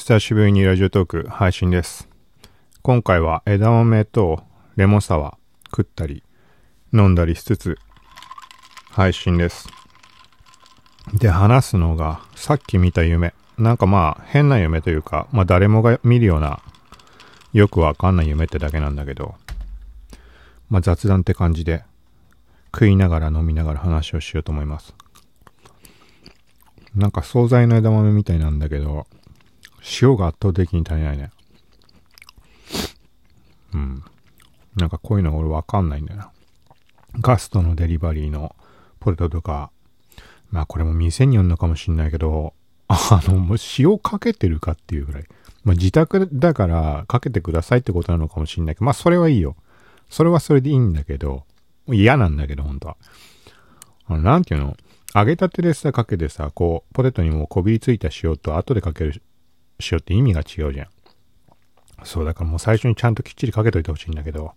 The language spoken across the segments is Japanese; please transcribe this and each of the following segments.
久しぶりにラジオトーク配信です。今回は枝豆とレモンサワー食ったり飲んだりしつつ配信です。で、話すのがさっき見た夢。なんかまあ変な夢というか、まあ誰もが見るようなよくわかんない夢ってだけなんだけど、まあ雑談って感じで食いながら飲みながら話をしようと思います。なんか惣菜の枝豆みたいなんだけど、塩が圧倒的に足りないね。うん。なんかこういうの俺わかんないんだよな。ガストのデリバリーのポテトとか、まあこれも店によるのかもしんないけど、あの、もう塩かけてるかっていうぐらい。まあ自宅だからかけてくださいってことなのかもしんないけど、まあそれはいいよ。それはそれでいいんだけど、嫌なんだけど、本当は。あの、なんていうの？揚げたてでさ、かけてさ、こう、ポテトにもこびりついた塩と後でかける塩って意味が違うじゃん。そう、だからもう最初にちゃんときっちりかけといてほしいんだけど、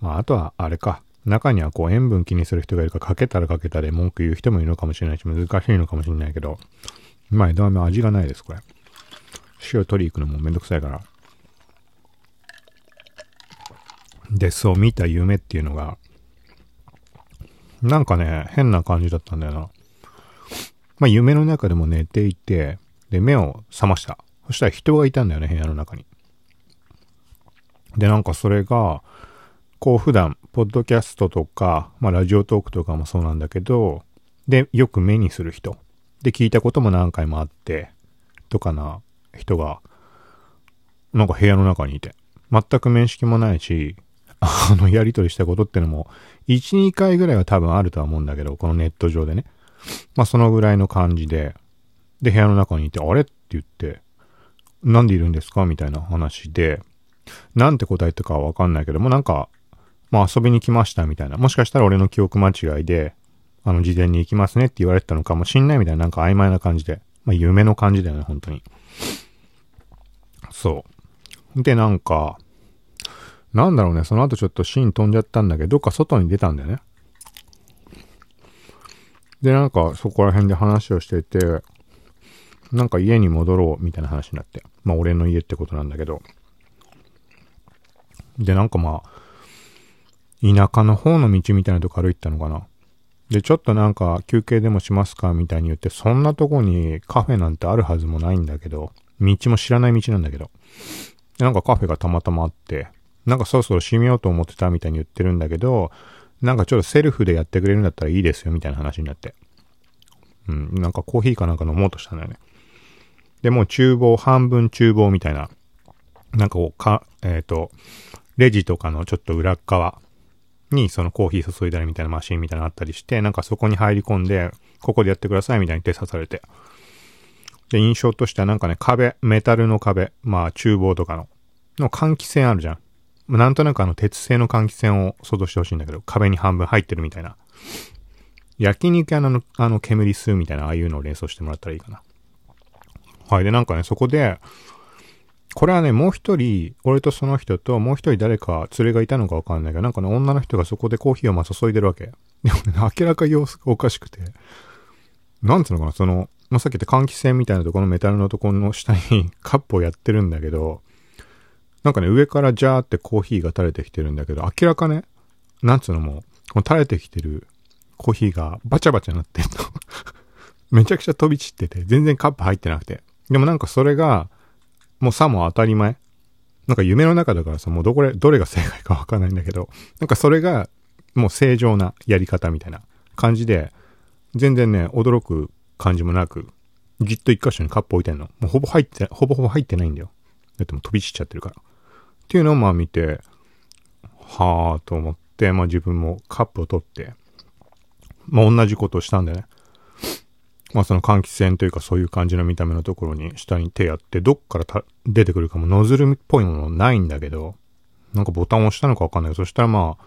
まああとはあれか。中にはこう塩分気にする人がいるかかけたらかけたで文句言う人もいるのかもしれないし難しいのかもしれないけど、まあ枝豆味がないです、これ。塩取り行くのもめんどくさいから。で、そう見た夢っていうのが、なんかね、変な感じだったんだよな。まあ夢の中でも寝ていて、で、目を覚ました。そしたら人がいたんだよね、部屋の中に。で、なんかそれが、こう普段、ポッドキャストとか、まあラジオトークとかもそうなんだけど、で、よく目にする人。で、聞いたことも何回もあって、とかな人が、なんか部屋の中にいて。全く面識もないし、あの、やりとりしたことってのも、1、2回ぐらいは多分あるとは思うんだけど、このネット上でね。まあそのぐらいの感じで、で、部屋の中にいて、あれ？って言って、なんでいるんですか？みたいな話で、なんて答えたかはわかんないけども、なんか、まあ遊びに来ましたみたいな。もしかしたら俺の記憶間違いで、あの、事前に行きますねって言われてたのかもしんないみたいな、なんか曖昧な感じで。まあ夢の感じだよね、本当に。そう。で、なんか、なんだろうね、その後ちょっとシーン飛んじゃったんだけど、どっか外に出たんだよね。で、なんかそこら辺で話をしてて、なんか家に戻ろうみたいな話になって。まあ俺の家ってことなんだけど。で、なんかまあ、田舎の方の道みたいなとこ歩いてたのかな。で、ちょっとなんか休憩でもしますかみたいに言って、そんなとこにカフェなんてあるはずもないんだけど、道も知らない道なんだけど。でなんかカフェがたまたまあって、なんかそろそろ閉めようと思ってたみたいに言ってるんだけど、なんかちょっとセルフでやってくれるんだったらいいですよみたいな話になって。うん、なんかコーヒーかなんか飲もうとしたんだよね。で、もう厨房、半分厨房みたいな、なんかこう、か、えっ、と、レジとかのちょっと裏側にそのコーヒー注いだりみたいなマシンみたいなのあったりして、なんかそこに入り込んで、ここでやってくださいみたいに手刺されて。で、印象としてはなんかね、壁、メタルの壁、まあ厨房とかの、の換気扇あるじゃん。なんとなくあの鉄製の換気扇を想像してほしいんだけど、壁に半分入ってるみたいな。焼肉屋のあの煙吸うみたいな、ああいうのを連想してもらったらいいかな。はい。で、なんかね、そこで、これはね、もう一人、俺とその人と、もう一人誰か連れがいたのかわかんないけど、なんかね、女の人がそこでコーヒーをまあ注いでるわけ。でもね、明らか様子がおかしくて、なんつうのかな、その、まあ、さっき言った換気扇みたいなところのメタルのところの下に カップをやってるんだけど、なんかね、上からジャーってコーヒーが垂れてきてるんだけど、明らかね、なんつうのもう、この垂れてきてるコーヒーがバチャバチャなってんの。めちゃくちゃ飛び散ってて、全然カップ入ってなくて。でもなんかそれが、もうさも当たり前。なんか夢の中だからさ、もうどこれ、どれが正解かわかんないんだけど、なんかそれが、もう正常なやり方みたいな感じで、全然ね、驚く感じもなく、じっと一箇所にカップ置いてんの。もうほぼ入って、ほぼほぼ入ってないんだよ。だってもう飛び散っちゃってるから。っていうのをまあ見て、はぁと思って、まあ自分もカップを取って、まあ同じことをしたんだよね。まあその換気扇というかそういう感じの見た目のところに下に手やって、どっから出てくるかもノズルっぽいものないんだけど、なんかボタンを押したのかわかんないけど、そしたらまあ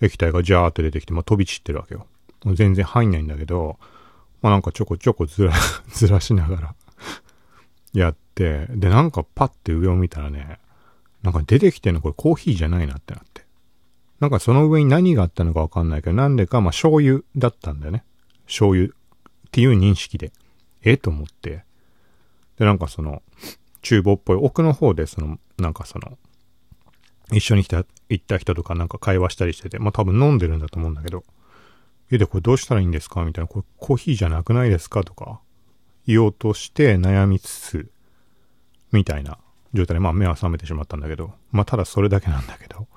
液体がジャーって出てきて、まあ飛び散ってるわけよ。もう全然入んないんだけど、まあなんかちょこちょこずら、ずらしながらやって、でなんかパッて上を見たらね、なんか出てきてんのこれコーヒーじゃないなってなって。なんかその上に何があったのかわかんないけど、なんでかまあ醤油だったんだよね。醤油っていう認識で。えと思って。で、なんかその、厨房っぽい奥の方で、その、なんかその、一緒に来た、行った人とかなんか会話したりしてて、まあ多分飲んでるんだと思うんだけど、え、で、これどうしたらいいんですか？みたいな、これコーヒーじゃなくないですか？とか、言おうとして悩みつつ、みたいな状態で、まあ目は覚めてしまったんだけど、まあただそれだけなんだけど、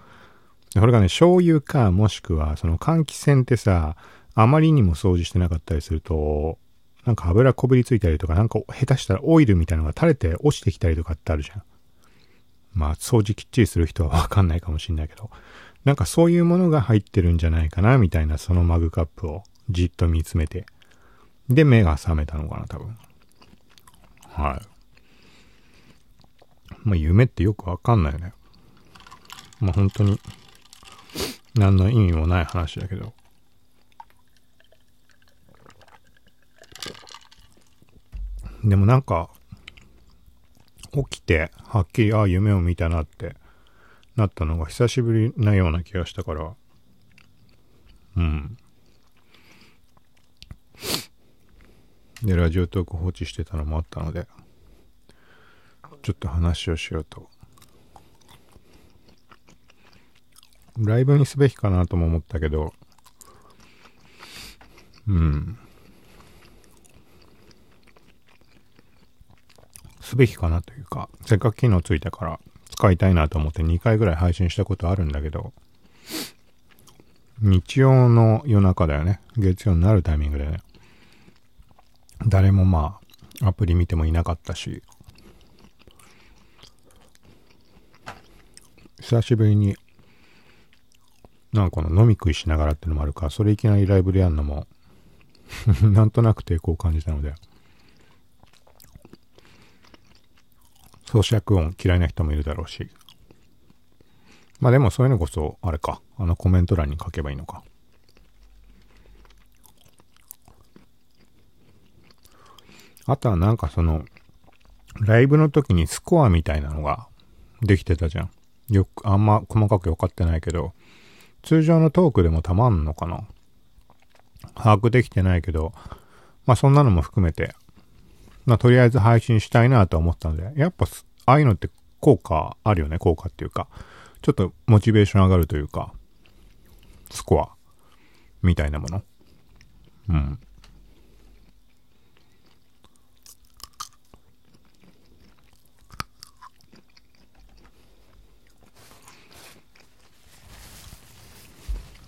これがね、醤油か、もしくは、その換気扇ってさ、あまりにも掃除してなかったりすると、なんか油こびりついたりとか、なんか下手したらオイルみたいなのが垂れて落ちてきたりとかってあるじゃん。まあ、掃除きっちりする人はわかんないかもしんないけど、なんかそういうものが入ってるんじゃないかな、みたいなそのマグカップをじっと見つめて。で、目が覚めたのかな、多分。はい。まあ、夢ってよくわかんないよね。まあ、本当に、何の意味もない話だけど。でもなんか、起きて、はっきり、ああ、夢を見たなってなったのが久しぶりなような気がしたから、うん。で、ラジオトーク放置してたのもあったので、ちょっと話をしようと。ライブにすべきかなとも思ったけど、うん。すべきかなというか、せっかく機能ついたから使いたいなと思って2回ぐらい配信したことあるんだけど、日曜の夜中だよね。月曜になるタイミングでね。誰もまあ、アプリ見てもいなかったし、久しぶりに、なんかこの飲み食いしながらってのもあるから、それいきなりライブでやんのも なんとなく抵抗を感じたので、咀嚼音嫌いな人もいるだろうし。まあでもそういうのこそ、あれか。あのコメント欄に書けばいいのか。あとはなんかその、ライブの時にスコアみたいなのができてたじゃん。よく、あんま細かく分かってないけど、通常のトークでもたまんのかな把握できてないけど、まあそんなのも含めて、まあ、とりあえず配信したいなと思ったので、やっぱ、ああいうのって効果あるよね、効果っていうか。ちょっとモチベーション上がるというか、スコア、みたいなもの。うん。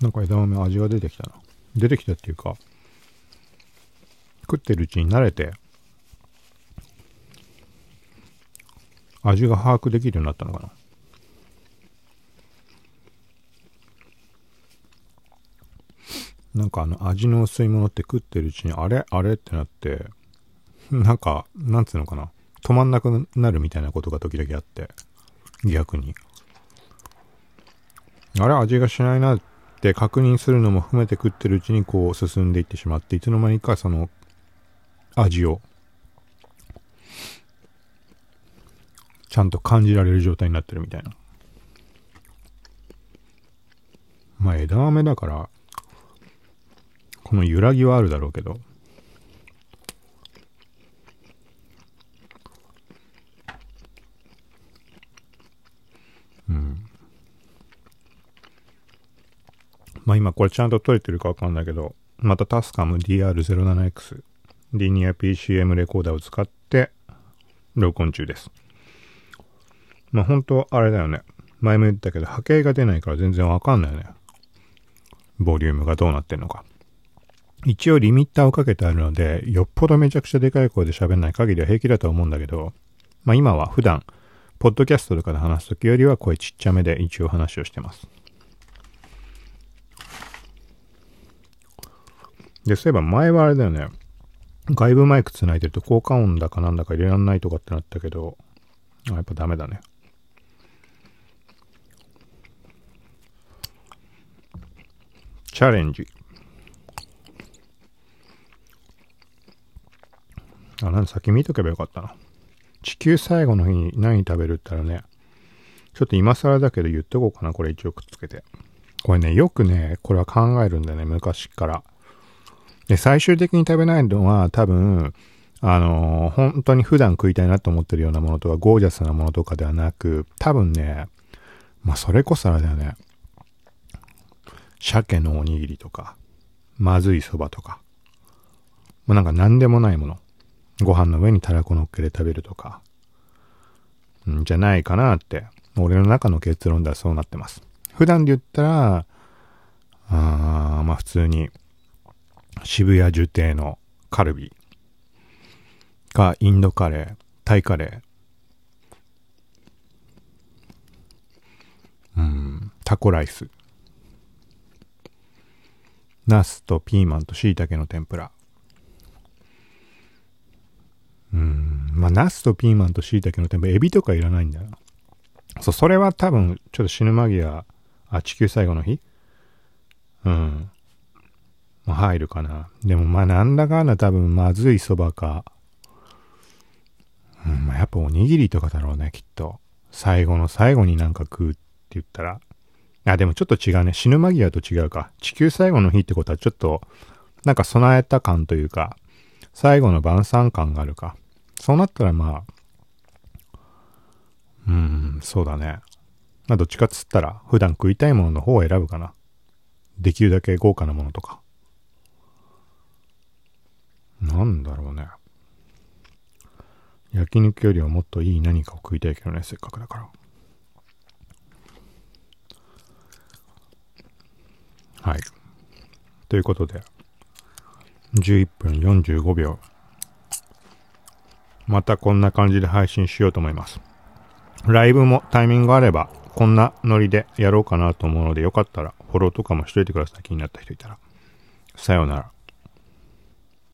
なんか枝豆味が出てきたな。出てきたっていうか、食ってるうちに慣れて、味が把握できるようになったのかな。なんかあの味の薄いものって食ってるうちにあれ？あれ？ってなって、なんか、なんつうのかな。止まんなくなるみたいなことが時々あって、逆に。あれ？味がしないなって確認するのも含めて食ってるうちにこう進んでいってしまって、いつの間にかその味をちゃんと感じられる状態になってるみたいな。まあ枝豆だから、この揺らぎはあるだろうけど、うん。まあ今これちゃんと撮れてるかわかんないけど、またタスカム DR07X リニア PCM レコーダーを使って録音中です。まあ本当あれだよね。前も言ったけど波形が出ないから全然わかんないよね。ボリュームがどうなってんのか。一応リミッターをかけてあるので、よっぽどめちゃくちゃでかい声で喋んない限りは平気だと思うんだけど、まあ今は普段、ポッドキャストとかで話すときよりは声ちっちゃめで一応話をしてます。で、そういえば前はあれだよね。外部マイク繋いでると効果音だかなんだか入れらんないとかってなったけど、あやっぱダメだね。チャレンジ。あ、なんで先見とけばよかったな。地球最後の日に何食べるったらね、ちょっと今更だけど言っとこうかな、これ一応くっつけて。これね、よくね、これは考えるんだよね、昔から。で、最終的に食べないのは多分、あのー本当に普段食いたいなと思ってるようなものとか、ゴージャスなものとかではなく、多分ね、まあそれこそあれだよね。鮭のおにぎりとか、まずいそばとか、もうなんか何でもないもの。ご飯の上にたらこ乗っけて食べるとか、んじゃないかなって、俺の中の結論ではそうなってます。普段で言ったら、あーまあ普通に、渋谷樹亭のカルビ。か、インドカレー、タイカレー、うん、タコライス、ナスとピーマンと椎茸の天ぷら。うん、まあ、ナスとピーマンと椎茸の天ぷら、エビとかいらないんだよな。そう、それは多分、ちょっと死ぬ間際、あ、地球最後の日？うん。まあ、入るかな。でも、まあ、なんだかんだ多分、まずいそばか。うん、まあ、やっぱおにぎりとかだろうね、きっと。最後の最後になんか食うって言ったら。あ、でもちょっと違うね。死ぬ間際と違うか。地球最後の日ってことはちょっと、なんか備えた感というか、最後の晩餐感があるか。そうなったらまあ、うーん、そうだね。まあどっちかっつったら、普段食いたいものの方を選ぶかな。できるだけ豪華なものとか。なんだろうね。焼肉よりはもっといい何かを食いたいけどね、せっかくだから。はい。ということで、11分45秒。またこんな感じで配信しようと思います。ライブもタイミングがあれば、こんなノリでやろうかなと思うので、よかったらフォローとかもしといてください。気になった人いたら。さようなら。